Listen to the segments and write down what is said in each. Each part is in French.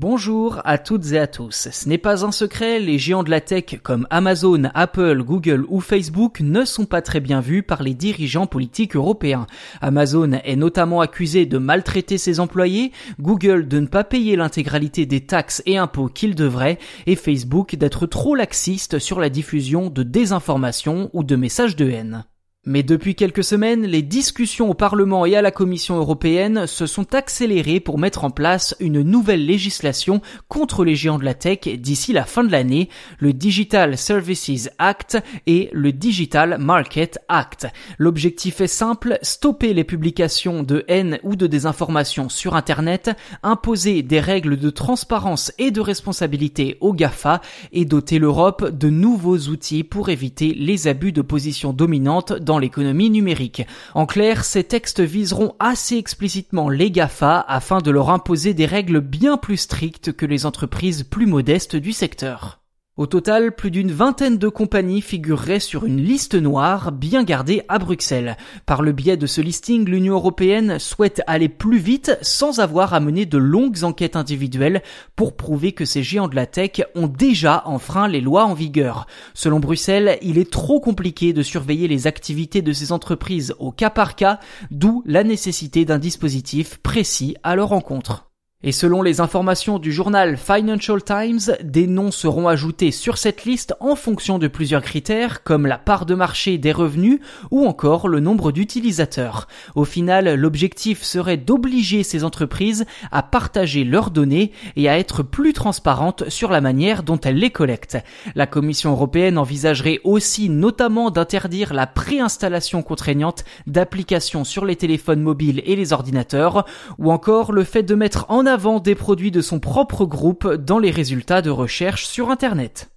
Bonjour à toutes et à tous. Ce n'est pas un secret, les géants de la tech comme Amazon, Apple, Google ou Facebook ne sont pas très bien vus par les dirigeants politiques européens. Amazon est notamment accusé de maltraiter ses employés, Google de ne pas payer l'intégralité des taxes et impôts qu'il devrait, et Facebook d'être trop laxiste sur la diffusion de désinformation ou de messages de haine. Mais depuis quelques semaines, les discussions au Parlement et à la Commission européenne se sont accélérées pour mettre en place une nouvelle législation contre les géants de la tech d'ici la fin de l'année, le Digital Services Act et le Digital Market Act. L'objectif est simple, stopper les publications de haine ou de désinformation sur Internet, imposer des règles de transparence et de responsabilité aux GAFA et doter l'Europe de nouveaux outils pour éviter les abus de position dominante dans l'économie numérique. En clair, ces textes viseront assez explicitement les GAFA afin de leur imposer des règles bien plus strictes que les entreprises plus modestes du secteur. Au total, plus d'une vingtaine de compagnies figureraient sur une liste noire bien gardée à Bruxelles. Par le biais de ce listing, l'Union européenne souhaite aller plus vite sans avoir à mener de longues enquêtes individuelles pour prouver que ces géants de la tech ont déjà enfreint les lois en vigueur. Selon Bruxelles, il est trop compliqué de surveiller les activités de ces entreprises au cas par cas, d'où la nécessité d'un dispositif précis à leur encontre. Et selon les informations du journal Financial Times, des noms seront ajoutés sur cette liste en fonction de plusieurs critères comme la part de marché des revenus ou encore le nombre d'utilisateurs. Au final, l'objectif serait d'obliger ces entreprises à partager leurs données et à être plus transparentes sur la manière dont elles les collectent. La Commission européenne envisagerait aussi notamment d'interdire la préinstallation contraignante d'applications sur les téléphones mobiles et les ordinateurs ou encore le fait de mettre avant des produits de son propre groupe dans les résultats de recherche sur Internet.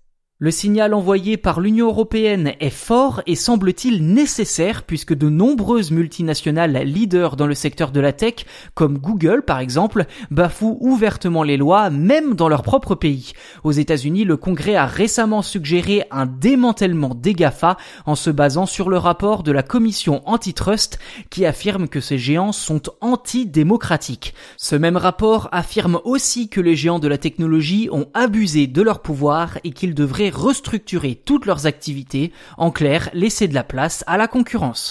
Le signal envoyé par l'Union européenne est fort et semble-t-il nécessaire puisque de nombreuses multinationales leaders dans le secteur de la tech, comme Google par exemple, bafouent ouvertement les lois même dans leur propre pays. Aux États-Unis, le Congrès a récemment suggéré un démantèlement des GAFA en se basant sur le rapport de la commission antitrust qui affirme que ces géants sont antidémocratiques. Ce même rapport affirme aussi que les géants de la technologie ont abusé de leur pouvoir et qu'ils devraient restructurer toutes leurs activités, en clair, laisser de la place à la concurrence.